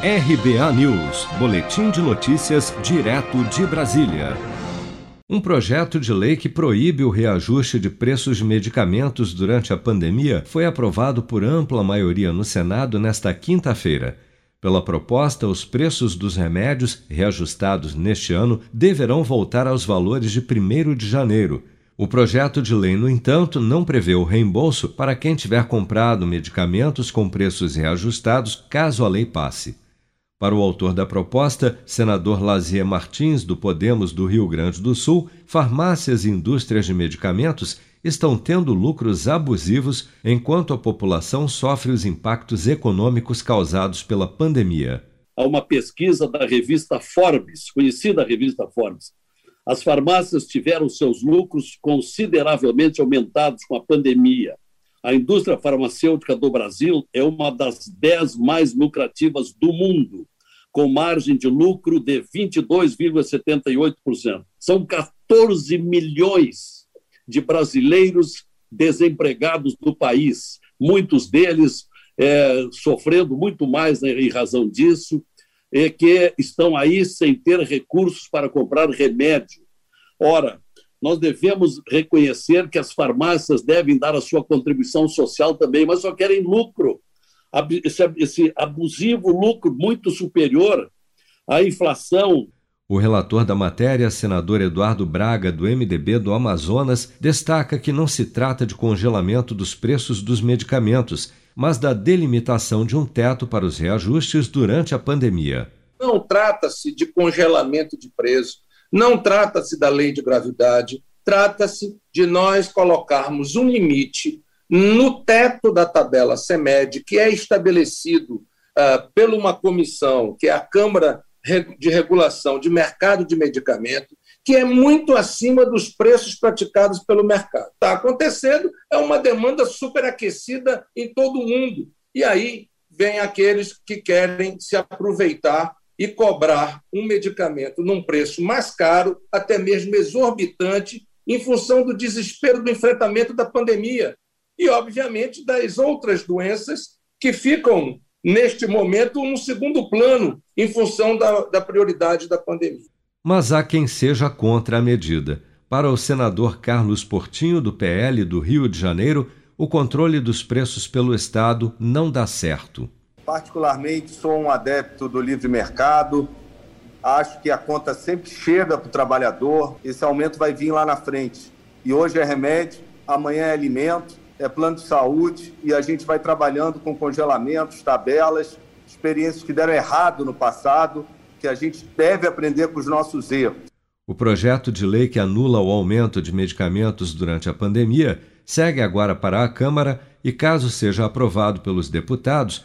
RBA News, Boletim de Notícias, direto de Brasília. Um projeto de lei que proíbe o reajuste de preços de medicamentos durante a pandemia foi aprovado por ampla maioria no Senado nesta quinta-feira. Pela proposta, os preços dos remédios reajustados neste ano deverão voltar aos valores de 1 de janeiro. O projeto de lei, no entanto, não prevê o reembolso para quem tiver comprado medicamentos com preços reajustados caso a lei passe. Para o autor da proposta, senador Lazier Martins, do Podemos do Rio Grande do Sul, farmácias e indústrias de medicamentos estão tendo lucros abusivos enquanto a população sofre os impactos econômicos causados pela pandemia. Há uma pesquisa da revista Forbes, conhecida revista Forbes. As farmácias tiveram seus lucros consideravelmente aumentados com a pandemia. A indústria farmacêutica do Brasil é uma das dez mais lucrativas do mundo, com margem de lucro de 22,78%. São 14 milhões de brasileiros desempregados do país, muitos deles é, sofrendo muito mais né, em razão disso, e que estão aí sem ter recursos para comprar remédio. Ora, nós devemos reconhecer que as farmácias devem dar a sua contribuição social também, mas só querem lucro. Esse abusivo lucro muito superior à inflação. O relator da matéria, senador Eduardo Braga, do MDB do Amazonas, destaca que não se trata de congelamento dos preços dos medicamentos, mas da delimitação de um teto para os reajustes durante a pandemia. Não trata-se de congelamento de preço, não trata-se da lei de gravidade, trata-se de nós colocarmos um limite no teto da tabela CEMED, que é estabelecido uh, por uma comissão, que é a Câmara de Regulação de Mercado de Medicamento, que é muito acima dos preços praticados pelo mercado. Está acontecendo, é uma demanda superaquecida em todo o mundo. E aí vem aqueles que querem se aproveitar e cobrar um medicamento num preço mais caro, até mesmo exorbitante, em função do desespero do enfrentamento da pandemia e, obviamente, das outras doenças que ficam, neste momento, no segundo plano, em função da, da prioridade da pandemia. Mas há quem seja contra a medida. Para o senador Carlos Portinho, do PL do Rio de Janeiro, o controle dos preços pelo Estado não dá certo. Particularmente, sou um adepto do livre mercado. Acho que a conta sempre chega para o trabalhador. Esse aumento vai vir lá na frente. E hoje é remédio, amanhã é alimento, é plano de saúde e a gente vai trabalhando com congelamentos, tabelas, experiências que deram errado no passado, que a gente deve aprender com os nossos erros. O projeto de lei que anula o aumento de medicamentos durante a pandemia segue agora para a Câmara e, caso seja aprovado pelos deputados,